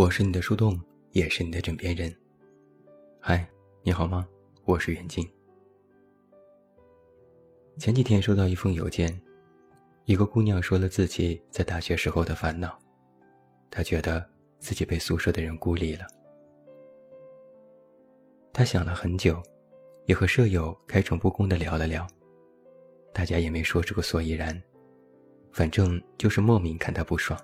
我是你的树洞，也是你的枕边人。嗨，你好吗？我是袁静。前几天收到一封邮件，一个姑娘说了自己在大学时候的烦恼，她觉得自己被宿舍的人孤立了。她想了很久，也和舍友开诚布公的聊了聊，大家也没说出个所以然，反正就是莫名看她不爽。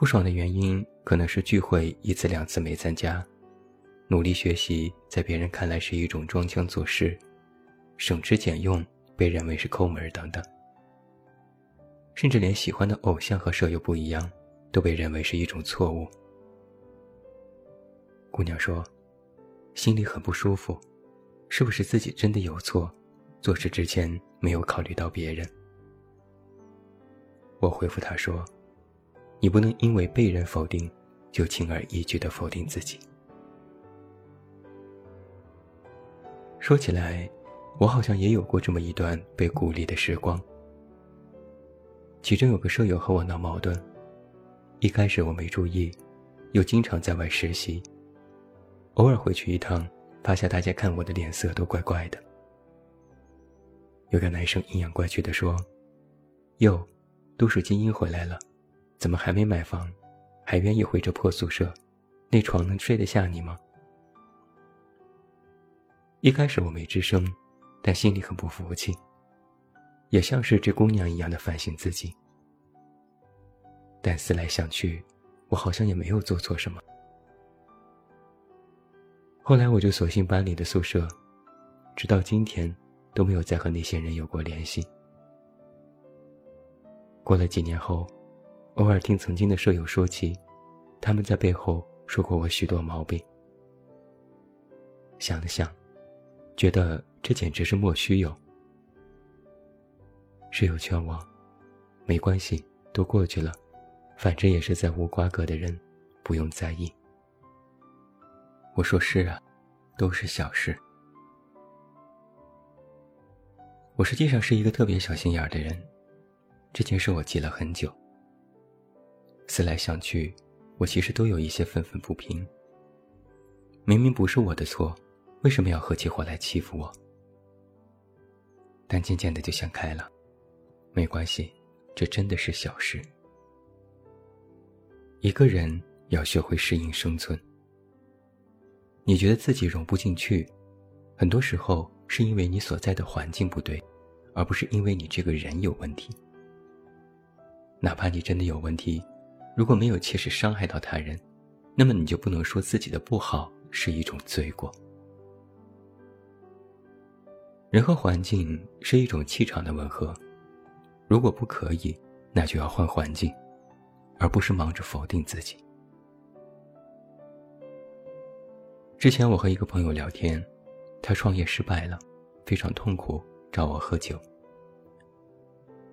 不爽的原因可能是聚会一次两次没参加，努力学习在别人看来是一种装腔作势，省吃俭用被认为是抠门等等，甚至连喜欢的偶像和舍友不一样，都被认为是一种错误。姑娘说，心里很不舒服，是不是自己真的有错，做事之前没有考虑到别人？我回复她说。你不能因为被人否定，就轻而易举的否定自己。说起来，我好像也有过这么一段被孤立的时光。其中有个舍友和我闹矛盾，一开始我没注意，又经常在外实习，偶尔回去一趟，发现大家看我的脸色都怪怪的。有个男生阴阳怪气的说：“哟，都市精英回来了。”怎么还没买房，还愿意回这破宿舍？那床能睡得下你吗？一开始我没吱声，但心里很不服气，也像是这姑娘一样的反省自己。但思来想去，我好像也没有做错什么。后来我就索性搬离了宿舍，直到今天都没有再和那些人有过联系。过了几年后。偶尔听曾经的舍友说起，他们在背后说过我许多毛病。想了想，觉得这简直是莫须有。室友劝我，没关系，都过去了，反正也是在无瓜葛的人，不用在意。我说是啊，都是小事。我实际上是一个特别小心眼的人，这件事我记了很久。思来想去，我其实都有一些愤愤不平。明明不是我的错，为什么要合起伙来欺负我？但渐渐的就想开了，没关系，这真的是小事。一个人要学会适应生存。你觉得自己融不进去，很多时候是因为你所在的环境不对，而不是因为你这个人有问题。哪怕你真的有问题。如果没有切实伤害到他人，那么你就不能说自己的不好是一种罪过。人和环境是一种气场的吻合，如果不可以，那就要换环境，而不是忙着否定自己。之前我和一个朋友聊天，他创业失败了，非常痛苦，找我喝酒。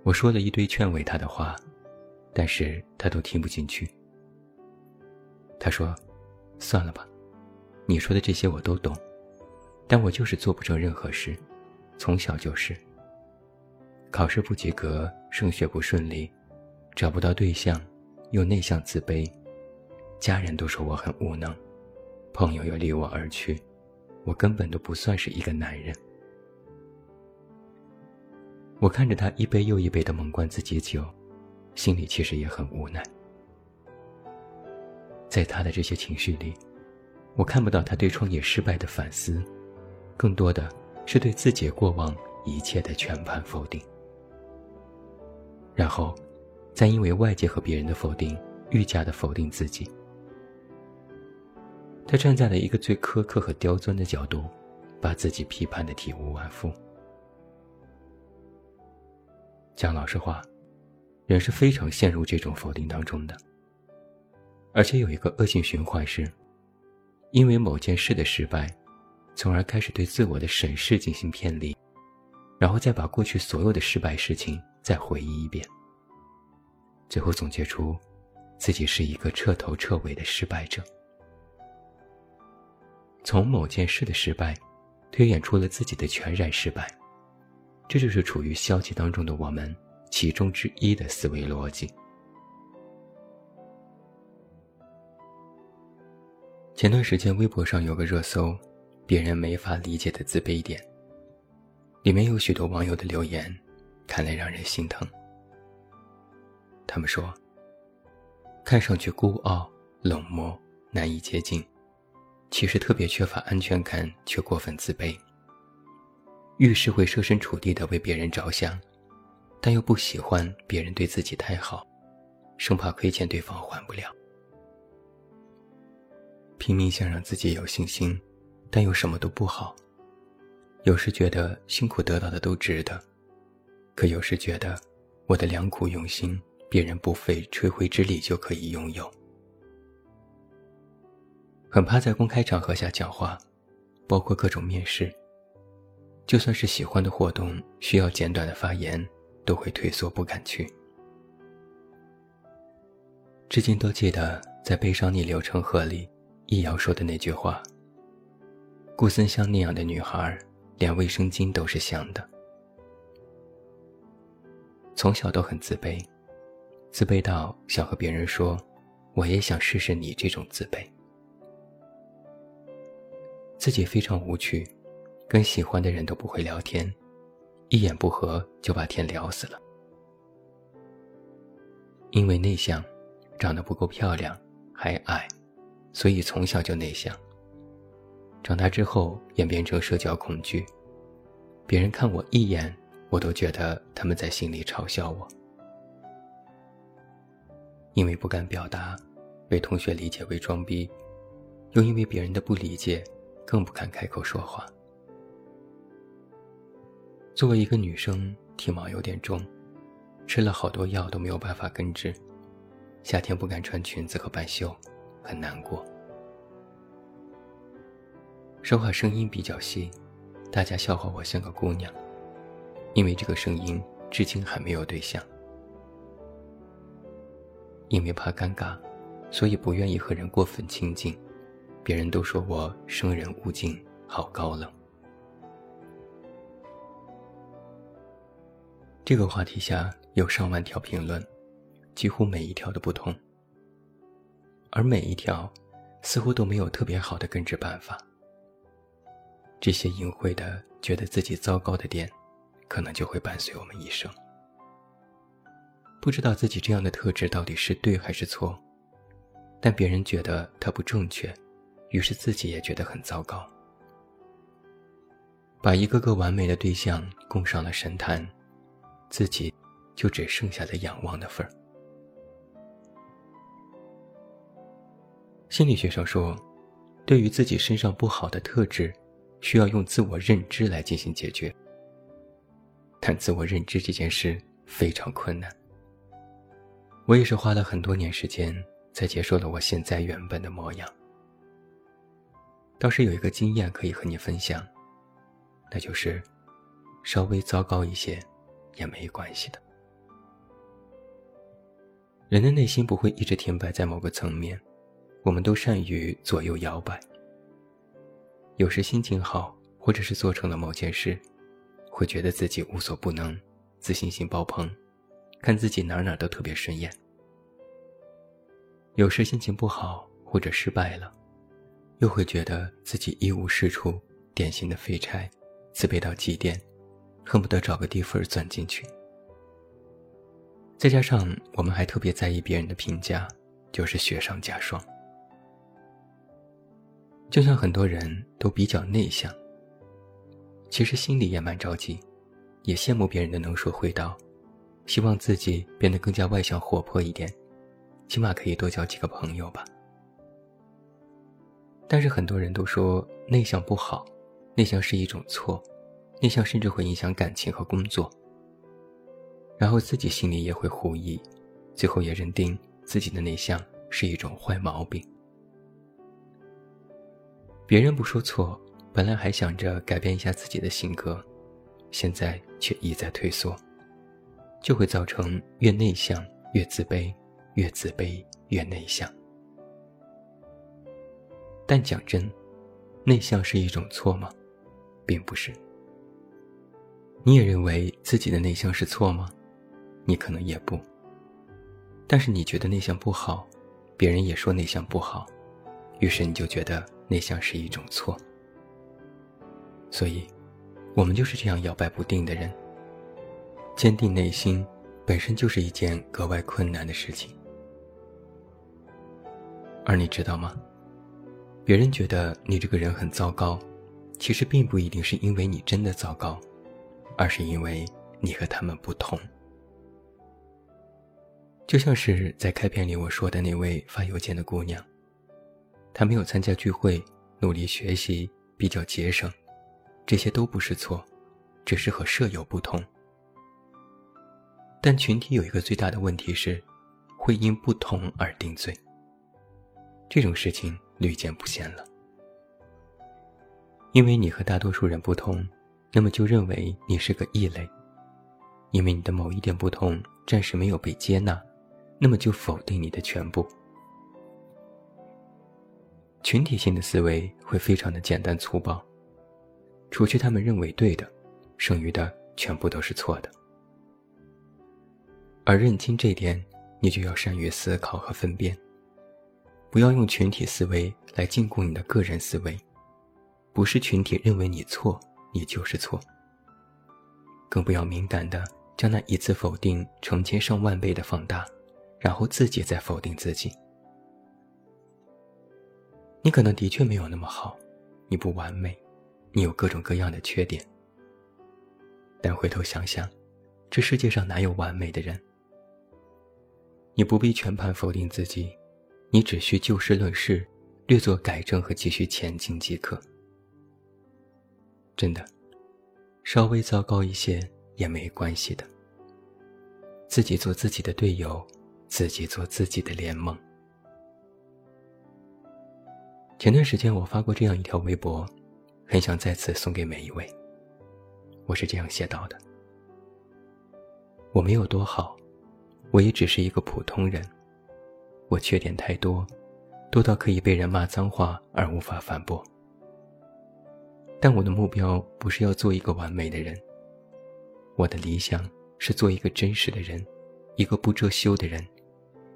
我说了一堆劝慰他的话。但是他都听不进去。他说：“算了吧，你说的这些我都懂，但我就是做不成任何事，从小就是。考试不及格，升学不顺利，找不到对象，又内向自卑，家人都说我很无能，朋友又离我而去，我根本都不算是一个男人。”我看着他一杯又一杯的猛灌自己酒。心里其实也很无奈，在他的这些情绪里，我看不到他对创业失败的反思，更多的是对自己过往一切的全盘否定。然后，再因为外界和别人的否定，愈加的否定自己。他站在了一个最苛刻和刁钻的角度，把自己批判的体无完肤。讲老实话。人是非常陷入这种否定当中的，而且有一个恶性循环是，因为某件事的失败，从而开始对自我的审视进行偏离，然后再把过去所有的失败事情再回忆一遍，最后总结出自己是一个彻头彻尾的失败者。从某件事的失败，推演出了自己的全然失败，这就是处于消极当中的我们。其中之一的思维逻辑。前段时间微博上有个热搜，别人没法理解的自卑点。里面有许多网友的留言，看来让人心疼。他们说：“看上去孤傲、冷漠、难以接近，其实特别缺乏安全感，却过分自卑。遇事会设身处地的为别人着想，但又不喜欢别人对自己太好，生怕亏欠对方还不了。”拼命想让自己有信心，但又什么都不好。有时觉得辛苦得到的都值得，可有时觉得我的良苦用心，别人不费吹灰之力就可以拥有。很怕在公开场合下讲话，包括各种面试。就算是喜欢的活动，需要简短的发言，都会退缩不敢去。至今都记得在《悲伤逆流成河》里。易遥说的那句话：“顾森香那样的女孩，连卫生巾都是香的。”从小都很自卑，自卑到想和别人说：“我也想试试你这种自卑。”自己非常无趣，跟喜欢的人都不会聊天，一言不合就把天聊死了。因为内向，长得不够漂亮，还矮。所以从小就内向。长大之后演变成社交恐惧，别人看我一眼，我都觉得他们在心里嘲笑我。因为不敢表达，被同学理解为装逼，又因为别人的不理解，更不敢开口说话。作为一个女生，体毛有点重，吃了好多药都没有办法根治，夏天不敢穿裙子和半袖。很难过，说话声音比较细，大家笑话我像个姑娘，因为这个声音至今还没有对象。因为怕尴尬，所以不愿意和人过分亲近，别人都说我生人勿近，好高冷。这个话题下有上万条评论，几乎每一条都不同。而每一条，似乎都没有特别好的根治办法。这些隐晦的觉得自己糟糕的点，可能就会伴随我们一生。不知道自己这样的特质到底是对还是错，但别人觉得它不正确，于是自己也觉得很糟糕。把一个个完美的对象供上了神坛，自己就只剩下了仰望的份儿。心理学上说，对于自己身上不好的特质，需要用自我认知来进行解决。但自我认知这件事非常困难。我也是花了很多年时间才接受了我现在原本的模样。倒是有一个经验可以和你分享，那就是稍微糟糕一些也没关系的。人的内心不会一直停摆在某个层面。我们都善于左右摇摆。有时心情好，或者是做成了某件事，会觉得自己无所不能，自信心爆棚，看自己哪哪都特别顺眼。有时心情不好，或者失败了，又会觉得自己一无是处，典型的废柴，自卑到极点，恨不得找个地缝钻进去。再加上我们还特别在意别人的评价，就是雪上加霜。就像很多人都比较内向，其实心里也蛮着急，也羡慕别人的能说会道，希望自己变得更加外向活泼一点，起码可以多交几个朋友吧。但是很多人都说内向不好，内向是一种错，内向甚至会影响感情和工作。然后自己心里也会狐疑，最后也认定自己的内向是一种坏毛病。别人不说错，本来还想着改变一下自己的性格，现在却一再退缩，就会造成越内向越自卑，越自卑越内向。但讲真，内向是一种错吗？并不是。你也认为自己的内向是错吗？你可能也不。但是你觉得内向不好，别人也说内向不好。于是你就觉得内向是一种错。所以，我们就是这样摇摆不定的人。坚定内心，本身就是一件格外困难的事情。而你知道吗？别人觉得你这个人很糟糕，其实并不一定是因为你真的糟糕，而是因为你和他们不同。就像是在开篇里我说的那位发邮件的姑娘，她没有参加聚会，努力学习，比较节省，这些都不是错，只是和舍友不同。但群体有一个最大的问题是，会因不同而定罪。这种事情屡见不鲜了。因为你和大多数人不同，那么就认为你是个异类。因为你的某一点不同暂时没有被接纳，那么就否定你的全部。群体性的思维会非常的简单粗暴，除去他们认为对的，剩余的全部都是错的。而认清这点，你就要善于思考和分辨，不要用群体思维来禁锢你的个人思维。不是群体认为你错，你就是错。更不要敏感的将那一次否定成千上万倍的放大，然后自己再否定自己。你可能的确没有那么好，你不完美，你有各种各样的缺点。但回头想想，这世界上哪有完美的人？你不必全盘否定自己，你只需就事论事，略作改正和继续前进即可。真的，稍微糟糕一些也没关系的。自己做自己的队友，自己做自己的联盟。前段时间我发过这样一条微博，很想再次送给每一位。我是这样写到的：我没有多好。我也只是一个普通人，我缺点太多，多到可以被人骂脏话而无法反驳。但我的目标不是要做一个完美的人，我的理想是做一个真实的人，一个不遮羞的人，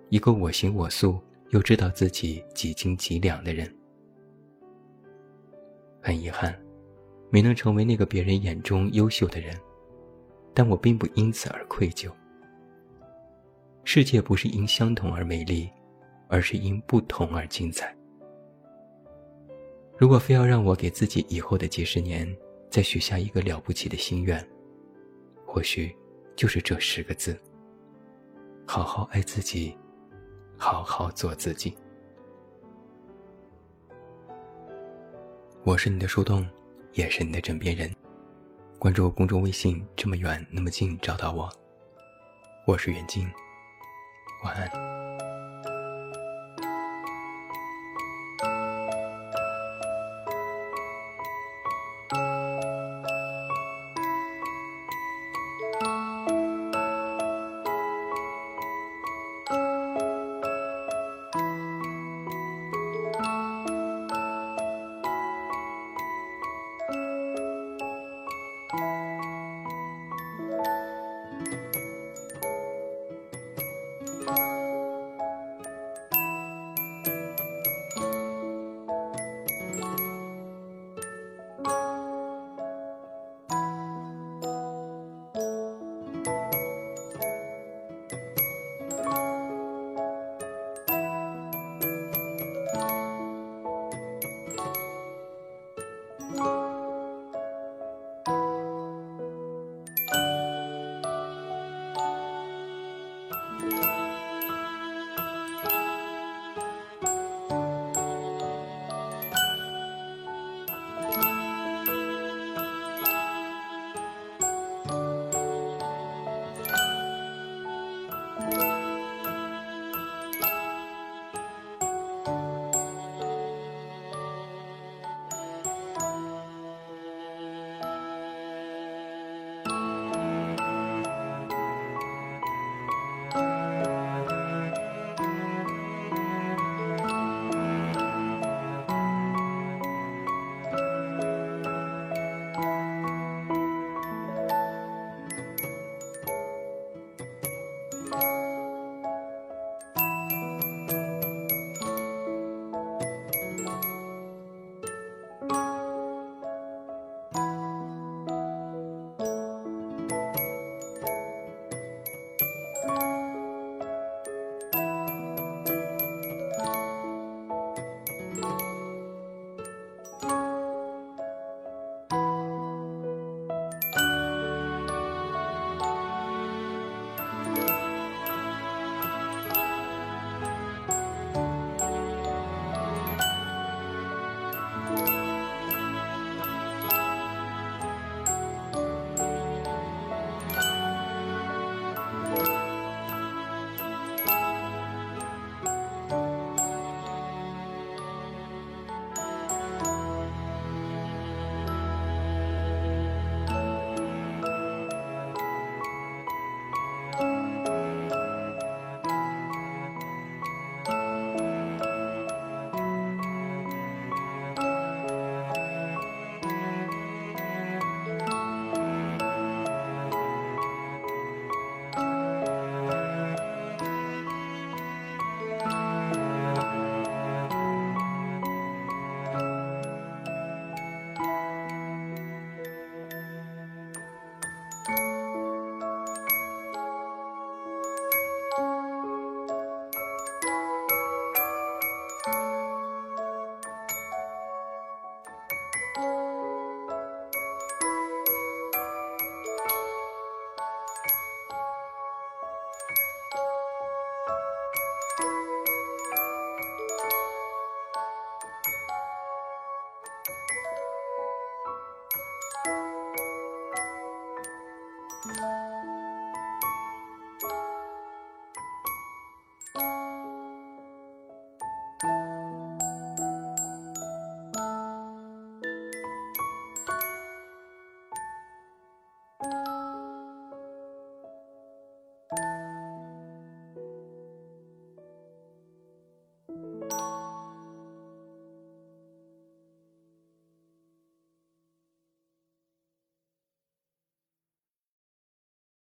一个我行我素又知道自己几斤几两的人。很遗憾，没能成为那个别人眼中优秀的人，但我并不因此而愧疚。世界不是因相同而美丽，而是因不同而精彩。如果非要让我给自己以后的几十年再许下一个了不起的心愿，或许就是这十个字：好好爱自己，好好做自己。我是你的树洞，也是你的枕边人。关注公众微信，这么远那么近，找到我。我是远近。晚安。